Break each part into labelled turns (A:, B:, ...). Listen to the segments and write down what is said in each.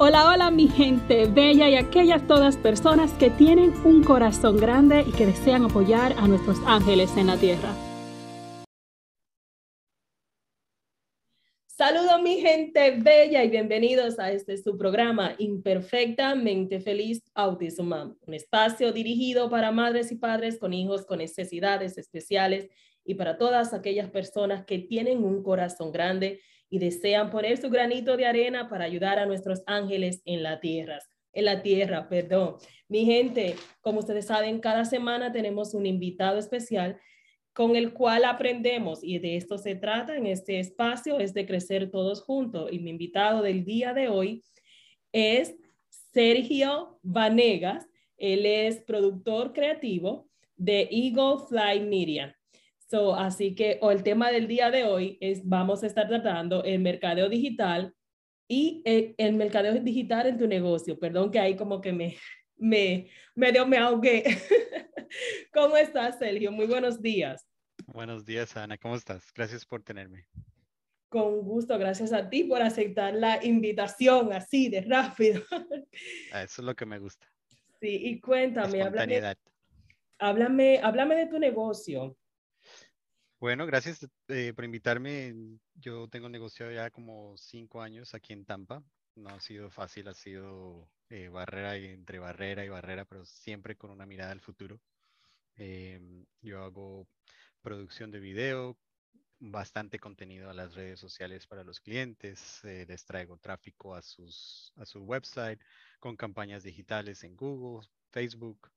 A: Hola, hola mi gente bella y aquellas todas personas que tienen un corazón grande y que desean apoyar a nuestros ángeles en la tierra. Saludos mi gente bella y bienvenidos a este su programa Imperfectamente Feliz Autism un espacio dirigido para madres y padres con hijos con necesidades especiales y para todas aquellas personas que tienen un corazón grande y desean poner su granito de arena para ayudar a nuestros ángeles en la tierra. En la tierra, perdón. Mi gente, como ustedes saben, cada semana tenemos un invitado especial con el cual aprendemos y de esto se trata en este espacio, es de crecer todos juntos. Y mi invitado del día de hoy es Sergio Vanegas. Él es productor creativo de Eagle Fly Media. So, así que o el tema del día de hoy es, vamos a estar tratando el mercadeo digital y el, el mercadeo digital en tu negocio. Perdón que ahí como que me, me, medio me ahogué. ¿Cómo estás, Sergio? Muy buenos días.
B: Buenos días, Ana. ¿Cómo estás? Gracias por tenerme.
A: Con gusto, gracias a ti por aceptar la invitación así de rápido.
B: Ah, eso es lo que me gusta.
A: Sí, y cuéntame, háblame, háblame, háblame de tu negocio.
B: Bueno, gracias eh, por invitarme. Yo tengo negocio ya como cinco años aquí en Tampa. No ha sido fácil, ha sido eh, barrera entre barrera y barrera, pero siempre con una mirada al futuro. Em, yo hago producción de video, bastante contenido a las redes sociales para los clientes, eh, les traigo tráfico a, sus, a su website con campañas digitales en Google, Facebook.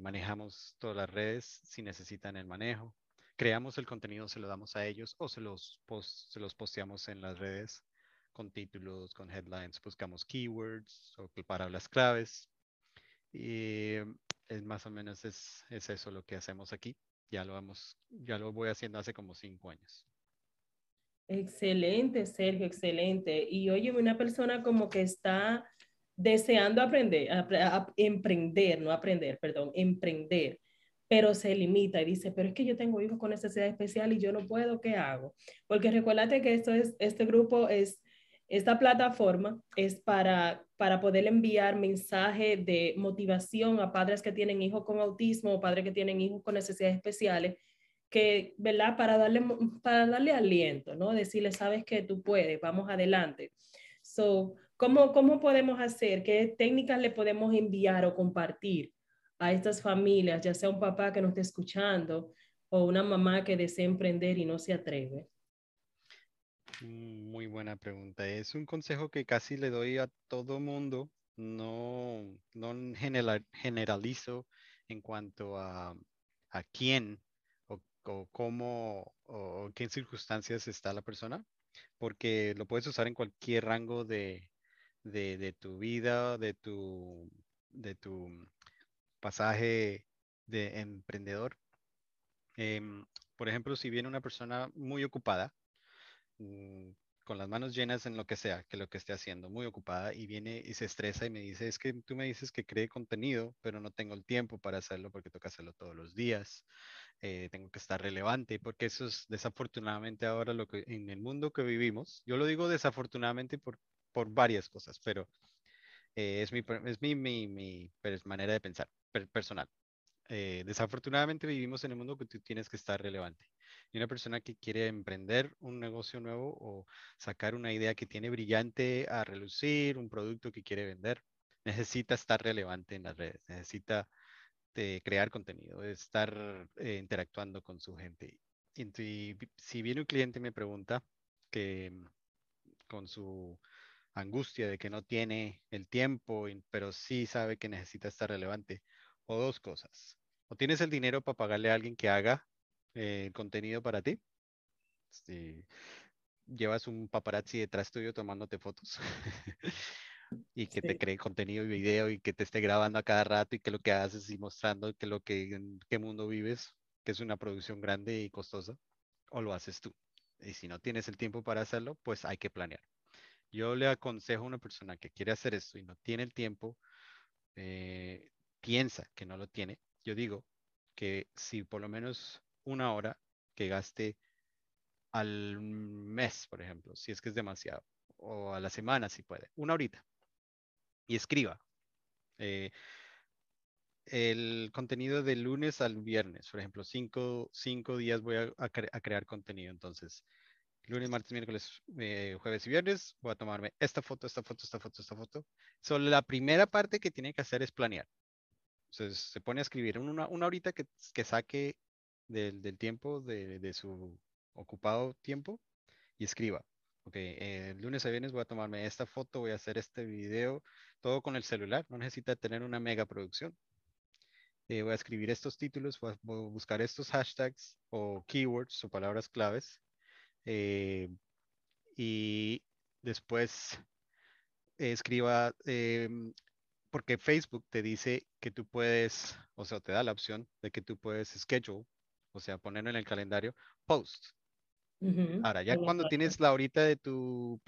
B: manejamos todas las redes si necesitan el manejo creamos el contenido, se lo damos a ellos o se los, se los posteamos en las redes con títulos, con headlines, buscamos keywords o palabras claves. Y es más o menos es, es, eso lo que hacemos aquí. Ya lo, hemos, ya lo voy haciendo hace como cinco años.
A: Excelente, Sergio, excelente. Y oye, una persona como que está deseando aprender, emprender, no aprender, perdón, emprender pero se limita y dice, pero es que yo tengo hijos con necesidad especial y yo no puedo, ¿qué hago? Porque recuérdate que esto es, este grupo es, esta plataforma es para, para poder enviar mensaje de motivación a padres que tienen hijos con autismo o padres que tienen hijos con necesidades especiales, que, ¿verdad? Para darle, para darle aliento, ¿no? Decirle, sabes que tú puedes, vamos adelante. So, ¿cómo, ¿Cómo podemos hacer? ¿Qué técnicas le podemos enviar o compartir a estas familias, ya sea un papá que no esté escuchando o una mamá que desea emprender y no se atreve?
B: Mm, muy buena pregunta. Es un consejo que casi le doy a todo mundo. No, no generalizo en cuanto a, a quién o, cómo o qué circunstancias está la persona, porque lo puedes usar en cualquier rango de, de, de tu vida, de tu, de tu pasaje de emprendedor. Em, por ejemplo, si viene una persona muy ocupada, mm, con las manos llenas en lo que sea, que lo que esté haciendo, muy ocupada, y viene y se estresa y me dice, es que tú me dices que cree contenido, pero no tengo el tiempo para hacerlo porque toca hacerlo todos los días, eh, tengo que estar relevante, porque eso es desafortunadamente ahora lo que en el mundo que vivimos, yo lo digo desafortunadamente por, por varias cosas, pero eh, es, mi, es mi, mi, mi manera de pensar personal. Eh, desafortunadamente vivimos en el mundo que tú tienes que estar relevante. Y una persona que quiere emprender un negocio nuevo o sacar una idea que tiene brillante a relucir, un producto que quiere vender, necesita estar relevante en las redes, necesita de eh, crear contenido, estar interactuando con su gente. Y, si viene un cliente y me pregunta que con su angustia de que no tiene el tiempo, pero sí sabe que necesita estar relevante, o dos cosas. O tienes el dinero para pagarle a alguien que haga eh, contenido para ti. llevas un paparazzi detrás tuyo tomándote fotos y que te cree contenido y video y que te esté grabando a cada rato y que lo que haces y mostrando que lo que en qué mundo vives, que es una producción grande y costosa, o lo haces tú. Y si no tienes el tiempo para hacerlo, pues hay que planear. Yo le aconsejo a una persona que quiere hacer esto y no tiene el tiempo, eh, piensa que no lo tiene. Yo digo que si por lo menos una hora que gaste al mes, por ejemplo, si es que es demasiado, o a la semana si puede, una horita, y escriba. Eh, el contenido de lunes al viernes, por ejemplo, cinco, días voy a, crear contenido. Entonces, lunes, martes, miércoles, eh, jueves y viernes, voy a tomarme esta foto, esta foto, esta foto, esta foto. Solo la primera parte que tiene que hacer es planear. Entonces, se pone a escribir una, una horita que, que saque del, del tiempo de, de, su ocupado tiempo y escriba. Ok, eh, lunes a viernes voy a tomarme esta foto, voy a hacer este video, todo con el celular. No necesita tener una mega producción. Eh, voy a escribir estos títulos, voy a, buscar estos hashtags o keywords o palabras claves. Eh, y después escriba, em, porque Facebook te dice que tú puedes, o sea, te da la opción de que tú puedes schedule, o sea, ponerlo en el calendario, post. Ahora, ya cuando tienes la horita de tu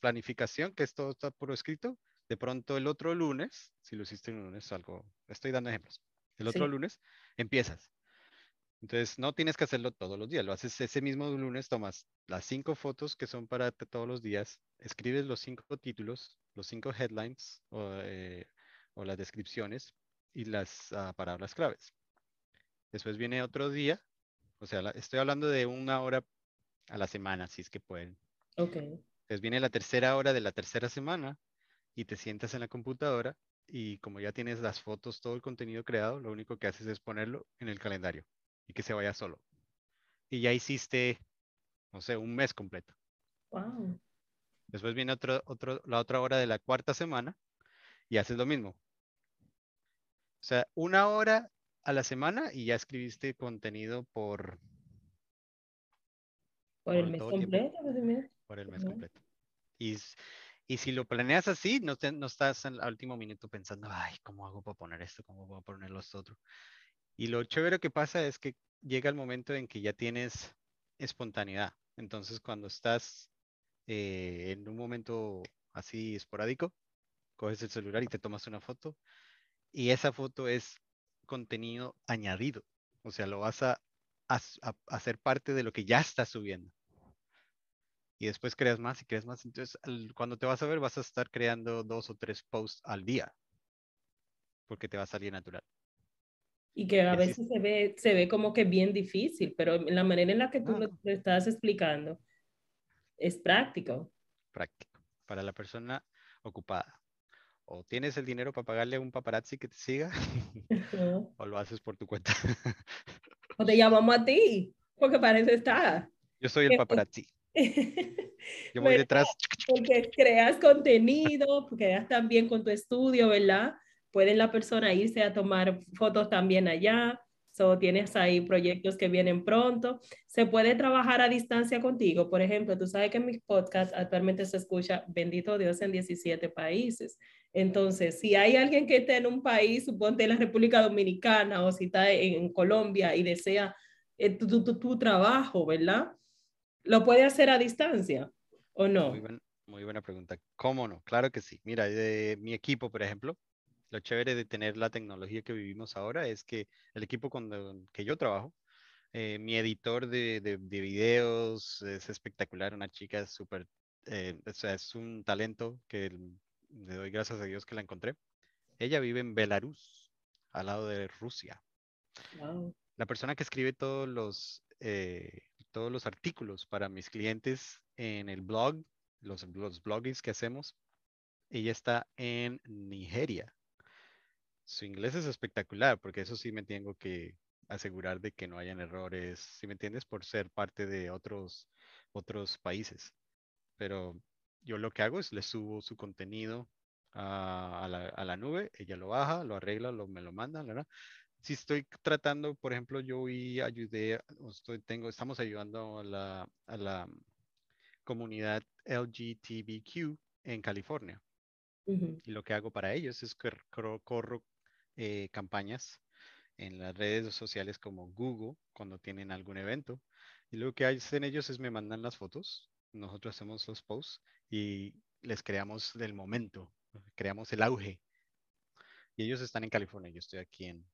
B: planificación, que esto está por escrito, de pronto el otro lunes, si lo hiciste un lunes, algo, estoy dando ejemplos, el otro lunes empiezas. Entonces, no tienes que hacerlo todos los días, lo haces ese mismo lunes, tomas las cinco fotos que son para todos los días, escribes los cinco títulos, los cinco headlines o, eh, las descripciones y las ah, palabras claves. Después viene otro día, o sea, estoy hablando de una hora a la semana, si es que pueden.
A: Ok.
B: Entonces viene la tercera hora de la tercera semana y te sientas en la computadora y como ya tienes las fotos, todo el contenido creado, lo único que haces es ponerlo en el calendario y que se vaya solo. Y ya hiciste, no sé, un mes completo.
A: Wow.
B: Después viene otro, otro, la otra hora de la cuarta semana y haces lo mismo. O sea, una hora a la semana y ya escribiste contenido por
A: por el mes completo.
B: Por el mes completo. Y, y, si lo planeas así, no, te, no estás al último minuto pensando, ay, ¿cómo hago para poner esto? ¿Cómo voy a poner los otros? Y lo chévere que pasa es que llega el momento en que ya tienes espontaneidad. Entonces, cuando estás eh, en un momento así esporádico, coges el celular y te tomas una foto. Y esa foto es contenido añadido. O sea, lo vas a hacer parte de lo que ya estás subiendo. Y después creas más y creas más. Entonces, cuando te vas a ver, vas a estar creando dos o tres posts al día. Porque te va a salir natural.
A: Y que a veces se ve, se ve como que bien difícil, pero la manera en la que tú lo, estás explicando es práctico.
B: Práctico. Para la persona ocupada. O tienes el dinero para pagarle a un paparazzi que te siga, o lo haces por tu cuenta.
A: O te llamamos a ti, porque parece estar.
B: Yo soy el paparazzi. Yo voy detrás.
A: Porque creas contenido, porque creas también con tu estudio, ¿verdad? Puede la persona irse a tomar fotos también allá. So, tienes ahí proyectos que vienen pronto. Se puede trabajar a distancia contigo. Por ejemplo, tú sabes que mis podcasts actualmente se escucha Bendito Dios en 17 países. Entonces, si hay alguien que está en un país, suponte en la República Dominicana o si está en Colombia y desea eh, tu, trabajo, ¿verdad? ¿Lo puede hacer a distancia o no?
B: Muy, buena pregunta. ¿Cómo no? Claro que sí. Mira, de mi equipo, por ejemplo, lo chévere de tener la tecnología que vivimos ahora es que el equipo con que yo trabajo, eh, mi editor de, de, videos es espectacular, una chica súper, eh, o sea, es un talento que le doy gracias a Dios que la encontré. Ella vive en Belarus, al lado de Rusia. La persona que escribe todos los, eh, todos los artículos para mis clientes en el blog, los, los bloggings que hacemos, ella está en Nigeria. Su inglés es espectacular, porque eso sí me tengo que asegurar de que no hayan errores, si me entiendes, por ser parte de otros, otros países. Pero yo lo que hago es le subo su contenido a, la, nube, ella lo baja, lo arregla, lo, me lo manda, ¿verdad? Si estoy tratando, por ejemplo, yo y ayudé, estoy, tengo, estamos ayudando a la, comunidad LGTBQ en California. Y lo que hago para ellos es que corro, eh, campañas en las redes sociales como Google cuando tienen algún evento. Y lo que hacen ellos es me mandan las fotos, nosotros hacemos los posts y les creamos del momento, creamos el auge. Y ellos están en California, yo estoy aquí en,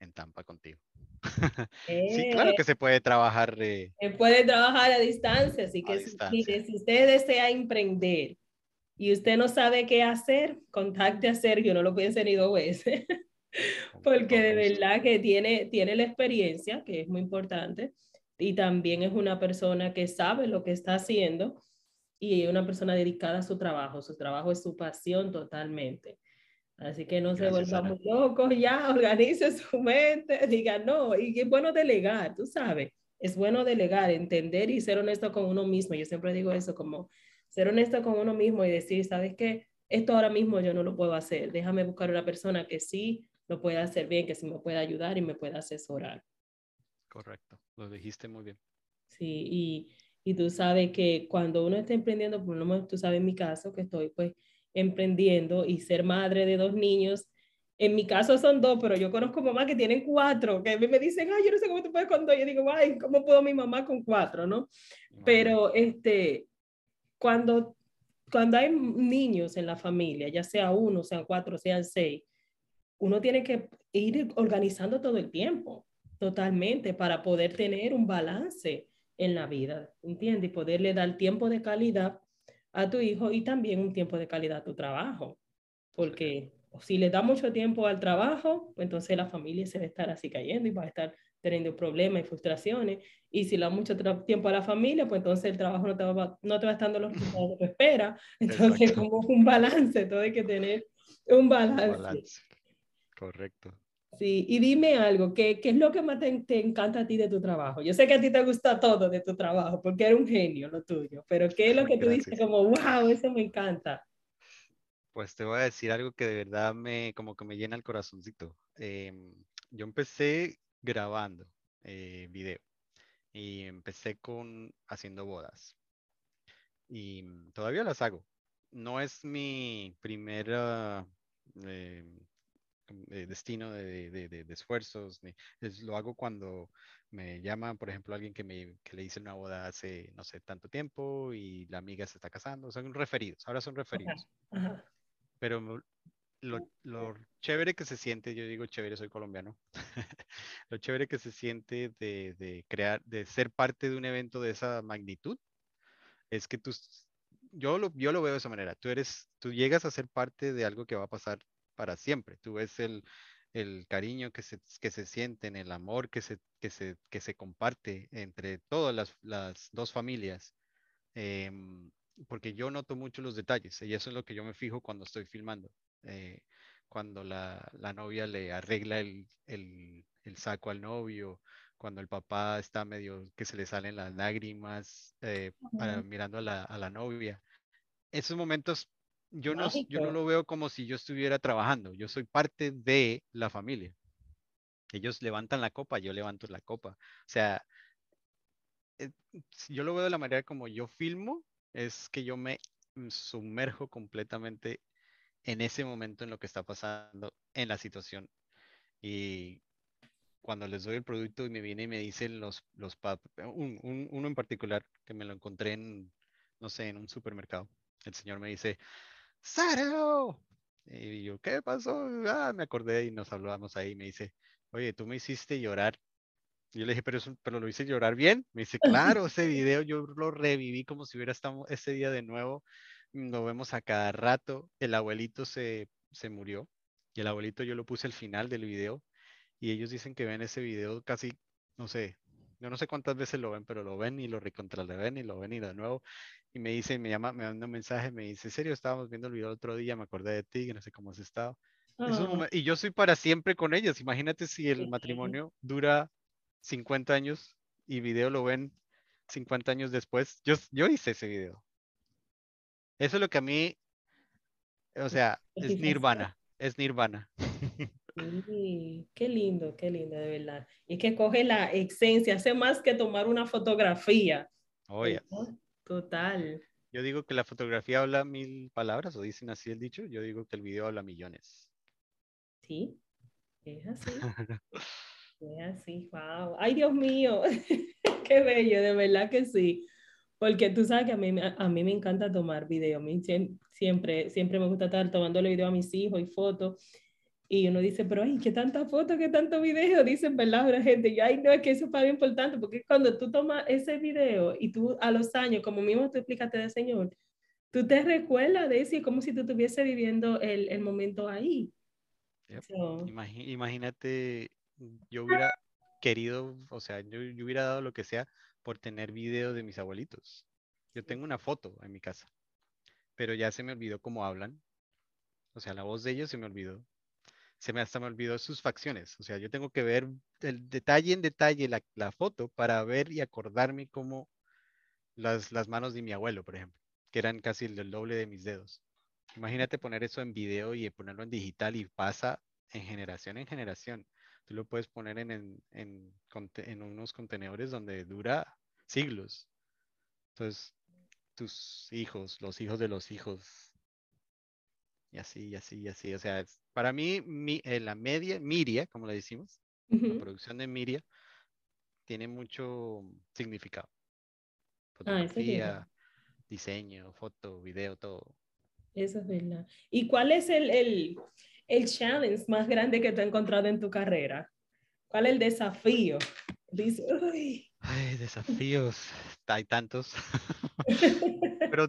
B: en Tampa contigo. sí, claro que se puede trabajar.
A: se puede trabajar a distancia, así que si, si, usted desea emprender y usted no sabe qué hacer, contacte a Sergio, no lo piense ni dos veces, porque de verdad que tiene, tiene la experiencia, que es muy importante, y también es una persona que sabe lo que está haciendo y una persona dedicada a su trabajo. Su trabajo es su pasión totalmente. Así que no se vuelva muy loco, ya organice su mente, diga no, y es bueno delegar, tú sabes, es bueno delegar, entender y ser honesto con uno mismo. Yo siempre digo eso, como ser honesto con uno mismo y decir, ¿sabes qué? Esto ahora mismo yo no lo puedo hacer, déjame buscar una persona que sí lo pueda hacer bien, que sí me pueda ayudar y me pueda asesorar.
B: Correcto, lo dijiste muy bien.
A: Sí, y, y tú sabes que cuando uno está emprendiendo, por lo menos tú sabes en mi caso que estoy pues emprendiendo y ser madre de dos niños. En mi caso son dos, pero yo conozco mamás que tienen cuatro, que me dicen, ay, yo no sé cómo tú puedes con dos. Yo digo, ay, ¿cómo puedo mi mamá con cuatro, no? Pero este, cuando, cuando hay niños en la familia, ya sea uno, sean cuatro, sean seis, uno tiene que ir organizando todo el tiempo, totalmente, para poder tener un balance en la vida, ¿entiendes? Y poderle dar tiempo de calidad a tu hijo y también un tiempo de calidad a tu trabajo, porque si le da mucho tiempo al trabajo, pues entonces la familia se va a estar así cayendo y va a estar teniendo problemas y frustraciones. Y si le da mucho tiempo a la familia, pues entonces el trabajo no te va, no te va estando los resultados que espera. Entonces, como un balance, todo hay que tener un balance. un balance.
B: Correcto.
A: Sí, y dime algo, ¿qué, ¿qué, es lo que más te, te, encanta a ti de tu trabajo? Yo sé que a ti te gusta todo de tu trabajo, porque eres un genio lo tuyo, pero ¿qué es lo que tú dices como, wow, eso me encanta?
B: Pues te voy a decir algo que de verdad me, como que me llena el corazoncito. Em, yo empecé grabando eh, video y empecé con haciendo bodas y todavía las hago. No es mi primera eh, eh, destino de, de, de, esfuerzos, lo hago cuando me llama, por ejemplo, alguien que, me, que le hice una boda hace, no sé, tanto tiempo y la amiga se está casando, son referidos, ahora son referidos. Pero lo, lo, chévere que se siente, yo digo chévere, soy colombiano, lo chévere que se siente de, de, crear, de ser parte de un evento de esa magnitud, es que tú, yo lo, yo lo veo de esa manera, tú eres, tú llegas a ser parte de algo que va a pasar para siempre. Tú ves el, el cariño que se, que se sienten, el amor que se, que se, que se comparte entre todas las, las dos familias. Em, porque yo noto mucho los detalles y eso es lo que yo me fijo cuando estoy filmando. Eh, cuando la, la, novia le arregla el, el, el, saco al novio, cuando el papá está medio que se le salen las lágrimas eh, mirando a la, a la novia. Esos momentos yo no, yo no lo veo como si yo estuviera trabajando, yo soy parte de la familia. Ellos levantan la copa, yo levanto la copa. O sea, eh, yo lo veo de la manera como yo filmo, es que yo me sumerjo completamente en ese momento en lo que está pasando en la situación. Y cuando les doy el producto y me viene y me dicen los, los uno en particular que me lo encontré en, no sé, en un supermercado. El señor me dice, ¡Saro! Y yo, ¿qué pasó? Ah, me acordé y nos hablamos ahí. Me dice, oye, tú me hiciste llorar. Y yo le dije, pero, eso, pero lo hice llorar bien. Me dice, claro, ese video yo lo reviví como si hubiera estado ese día de nuevo. Lo vemos a cada rato. El abuelito se, se murió. Y el abuelito yo lo puse al final del video. Y ellos dicen que ven ese video casi, no sé, yo no sé cuántas veces lo ven, pero lo ven y lo recontra ven y lo ven y de nuevo y me dice, me llama, me manda un mensaje, me dice, serio, estábamos viendo el video el otro día, me acordé de ti, que no sé cómo has estado. Ah. y yo soy para siempre con ellos. Imagínate si el matrimonio dura 50 años y video lo ven 50 años después. Yo, yo hice ese video. Eso es lo que a mí, o sea, es nirvana, es nirvana.
A: Sí, qué lindo, qué lindo, de verdad. Y que coge la esencia, hace más que tomar una fotografía.
B: Oh,
A: total.
B: Yo digo que la fotografía habla mil palabras, o dicen así el dicho. Yo digo que el video habla millones.
A: Sí, es así. es así, wow. Ay, Dios mío, qué bello, de verdad que sí. Porque tú sabes que a mí, a mí me encanta tomar video. A mí siempre, siempre me gusta estar tomándole video a mis hijos y fotos. Y uno dice, pero ay, qué tanta foto, qué tanto video, dicen, ¿verdad? La gente, y ay, no, es que eso es para importante, porque cuando tú tomas ese video y tú a los años, como mismo tú explicaste del Señor, tú te recuerdas de eso y como si tú estuviese viviendo el, el momento ahí.
B: imagínate, yo hubiera querido, o sea, yo, yo hubiera dado lo que sea por tener video de mis abuelitos. Yo tengo una foto en mi casa, pero ya se me olvidó cómo hablan. O sea, la voz de ellos se me olvidó se me hasta me olvidó sus facciones. O sea, yo tengo que ver el detalle en detalle la, foto para ver y acordarme cómo las, las, manos de mi abuelo, por ejemplo, que eran casi el, doble de mis dedos. Imagínate poner eso en video y ponerlo en digital y pasa en generación en generación. Tú lo puedes poner en, en, en unos contenedores donde dura siglos. Entonces, tus hijos, los hijos de los hijos, y así, y así, y así. O sea, para mí, mi, eh, la media, Miria, como le decimos, la producción de Miria, tiene mucho significado. Ah, Fotografía, diseño, foto, video, todo.
A: Eso es verdad. ¿Y cuál es el, el, el challenge más grande que te has encontrado en tu carrera? ¿Cuál es el desafío? Dice,
B: Ay, desafíos, hay tantos. Pero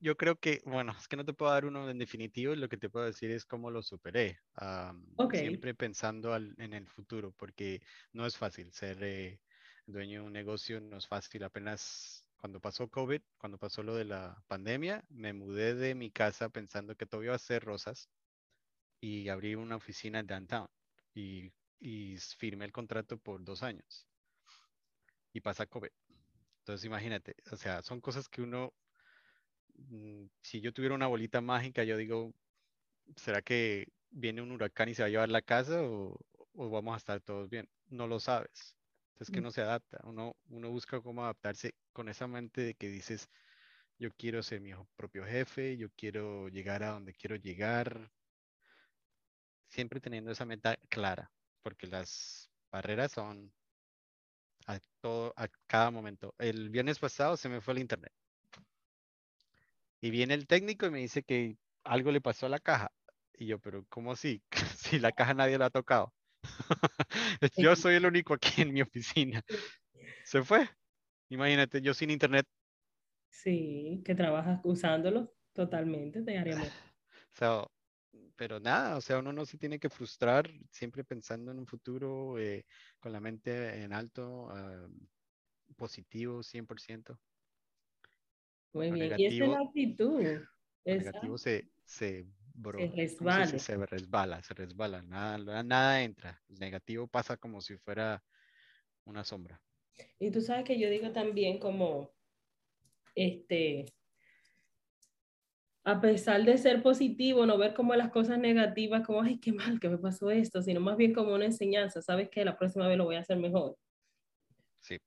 B: yo creo que, bueno, es que no te puedo dar uno en definitivo, lo que te puedo decir es cómo lo superé. Siempre pensando en el futuro, porque no es fácil ser eh, dueño de un negocio, no es fácil. Apenas cuando pasó COVID, cuando pasó lo de la pandemia, me mudé de mi casa pensando que todo iba a ser rosas y abrí una oficina en downtown y, y firmé el contrato por dos años y pasa COVID. Entonces imagínate, o sea, son cosas que uno, mm, si yo tuviera una bolita mágica, yo digo, ¿será que viene un huracán y se va a llevar la casa o, vamos a estar todos bien? No lo sabes. Entonces que mm. no se adapta. Uno, uno busca cómo adaptarse con esa mente de que dices, yo quiero ser mi propio jefe, yo quiero llegar a donde quiero llegar. Siempre teniendo esa meta clara, porque las barreras son a, todo, a cada momento. El viernes pasado se me fue el internet. Y viene el técnico y me dice que algo le pasó a la caja. Y yo, pero ¿cómo así? si la caja nadie la ha tocado. yo soy el único aquí en mi oficina. Se fue. Imagínate, yo sin internet.
A: Sí, que trabajas usándolo totalmente diariamente.
B: So, pero nada, o sea, uno no se tiene que frustrar siempre pensando en un futuro eh, con la mente en alto, uh, positivo, 100%.
A: Muy bien, y esa es la actitud.
B: El negativo se, se,
A: se resbala. Se,
B: se, resbala, se resbala, nada, nada entra. El negativo pasa como si fuera una sombra.
A: Y tú sabes que yo digo también como, este, a pesar de ser positivo, no ver como las cosas negativas, como, ay, qué mal que me pasó esto, sino más bien como una enseñanza, sabes que la próxima vez lo voy a hacer mejor.
B: Sí.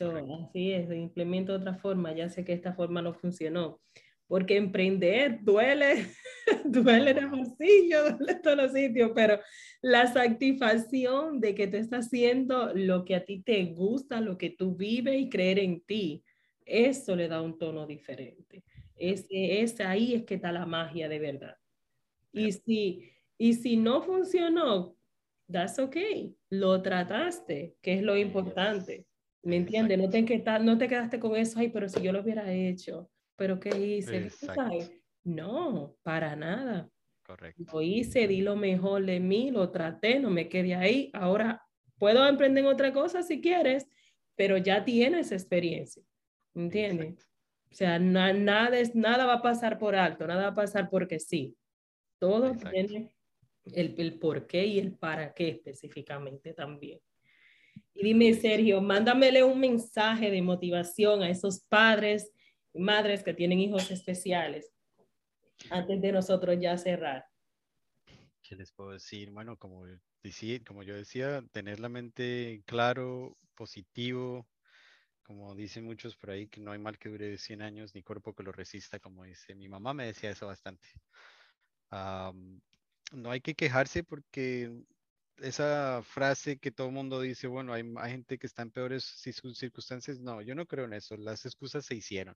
A: así es, implemento otra forma, ya sé que esta forma no funcionó, porque emprender duele, duele en el bolsillo, duele en todos los sitios, pero la satisfacción de que tú estás haciendo lo que a ti te gusta, lo que tú vives y creer en ti, eso le da un tono diferente. Es, es ahí es que está la magia de verdad. Y si, y si no funcionó, that's okay. Lo trataste, que es lo importante. ¿Me entiendes? No te, no te quedaste con eso, ay, pero si yo lo hubiera hecho, pero ¿qué hice? No, para nada.
B: Correcto.
A: Lo hice, di lo mejor de mí, lo traté, no me quedé ahí. Ahora puedo emprender otra cosa si quieres, pero ya tienes experiencia. ¿Entiendes? O sea, nada, es, nada va a pasar por alto, nada va a pasar porque sí. Todo tiene el, el por qué y el para qué específicamente también. Y dime, Sergio, mándamele un mensaje de motivación a esos padres y madres que tienen hijos especiales antes de nosotros ya cerrar.
B: ¿Qué les puedo decir? Bueno, como, como yo decía, tener la mente claro, positivo, como dicen muchos por ahí, que no hay mal que dure 100 años ni cuerpo que lo resista, como dice mi mamá, me decía eso bastante. no hay que quejarse porque esa frase que todo mundo dice, bueno, hay, hay, gente que está en peores circunstancias, no, yo no creo en eso, las excusas se hicieron.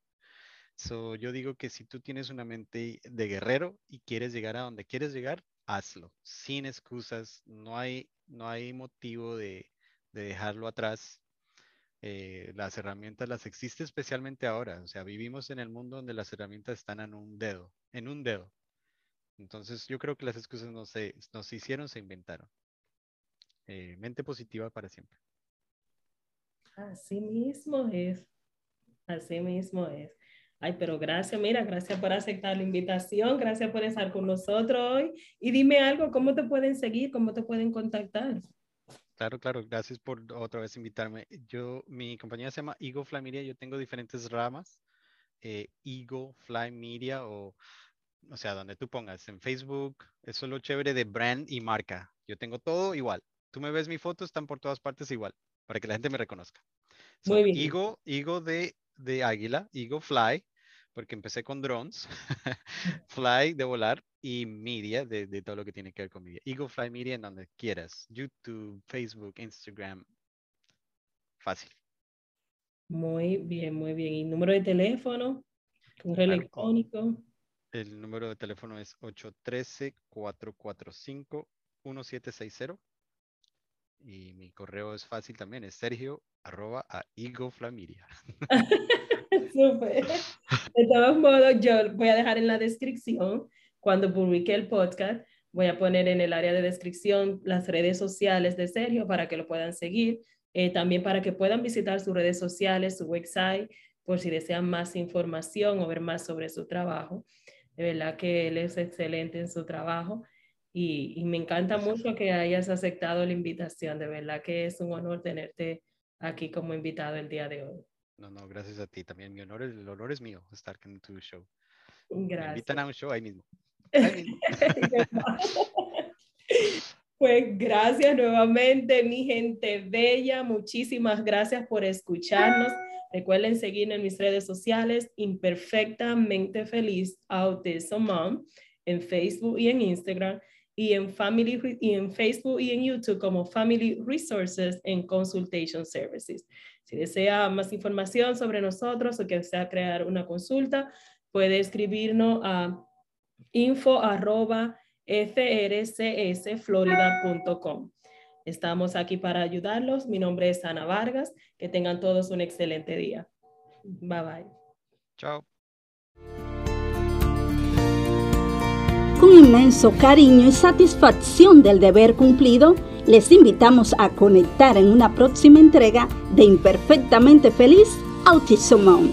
B: So, yo digo que si tú tienes una mente de guerrero y quieres llegar a donde quieres llegar, hazlo, sin excusas, no hay, no hay motivo de, de dejarlo atrás. Eh, las herramientas las existe especialmente ahora, o sea, vivimos en el mundo donde las herramientas están en un dedo, en un dedo. Entonces, yo creo que las excusas no se, no se hicieron, se inventaron. Eh, mente positiva para siempre.
A: Así mismo es. Así mismo es. Ay, pero gracias, mira, gracias por aceptar la invitación, gracias por estar con nosotros hoy. Y dime algo, ¿cómo te pueden seguir? ¿Cómo te pueden contactar?
B: Claro, claro, gracias por otra vez invitarme. Yo, mi compañía se llama Eagle Fly Media, yo tengo diferentes ramas, eh, Eagle Fly Media o, o sea, donde tú pongas en Facebook, eso es lo chévere de brand y marca. Yo tengo todo igual. Tú me ves mi foto, están por todas partes igual, para que la gente me reconozca.
A: Muy bien.
B: Eagle, Eagle de, de águila, Eagle Fly, porque empecé con drones, Fly de volar y media de, de, todo lo que tiene que ver con media. Eagle Fly Media en donde quieras, YouTube, Facebook, Instagram, fácil.
A: Muy bien, muy bien. ¿Y número de teléfono? ¿Correo electrónico?
B: El número de teléfono es 813-445-1760 y mi correo es fácil también, es sergio arroba a Flamiria.
A: Súper. De todos modos, yo voy a dejar en la descripción, cuando publique el podcast, voy a poner en el área de descripción las redes sociales de Sergio para que lo puedan seguir, eh, también para que puedan visitar sus redes sociales, su website, por si desean más información o ver más sobre su trabajo. De verdad que él es excelente en su trabajo y, me encanta mucho que hayas aceptado la invitación. De verdad que es un honor tenerte aquí como invitado el día de hoy.
B: No, no, gracias a ti también. Mi honor, el honor es mío estar en tu show.
A: Gracias. Me
B: invitan a un show ahí mismo.
A: pues gracias nuevamente, mi gente bella. Muchísimas gracias por escucharnos. Recuerden seguirme en mis redes sociales, Imperfectamente Feliz Autism Mom, en Facebook y en Instagram y en, Family, y en Facebook y en YouTube como Family Resources and Consultation Services. Si desea más información sobre nosotros o que desea crear una consulta, puede escribirnos a info.frcsflorida.com. Estamos aquí para ayudarlos. Mi nombre es Ana Vargas. Que tengan todos un excelente día. Bye bye.
B: Chao.
C: Con inmenso cariño y satisfacción del deber cumplido, les invitamos a conectar en una próxima entrega de Imperfectamente Feliz Autism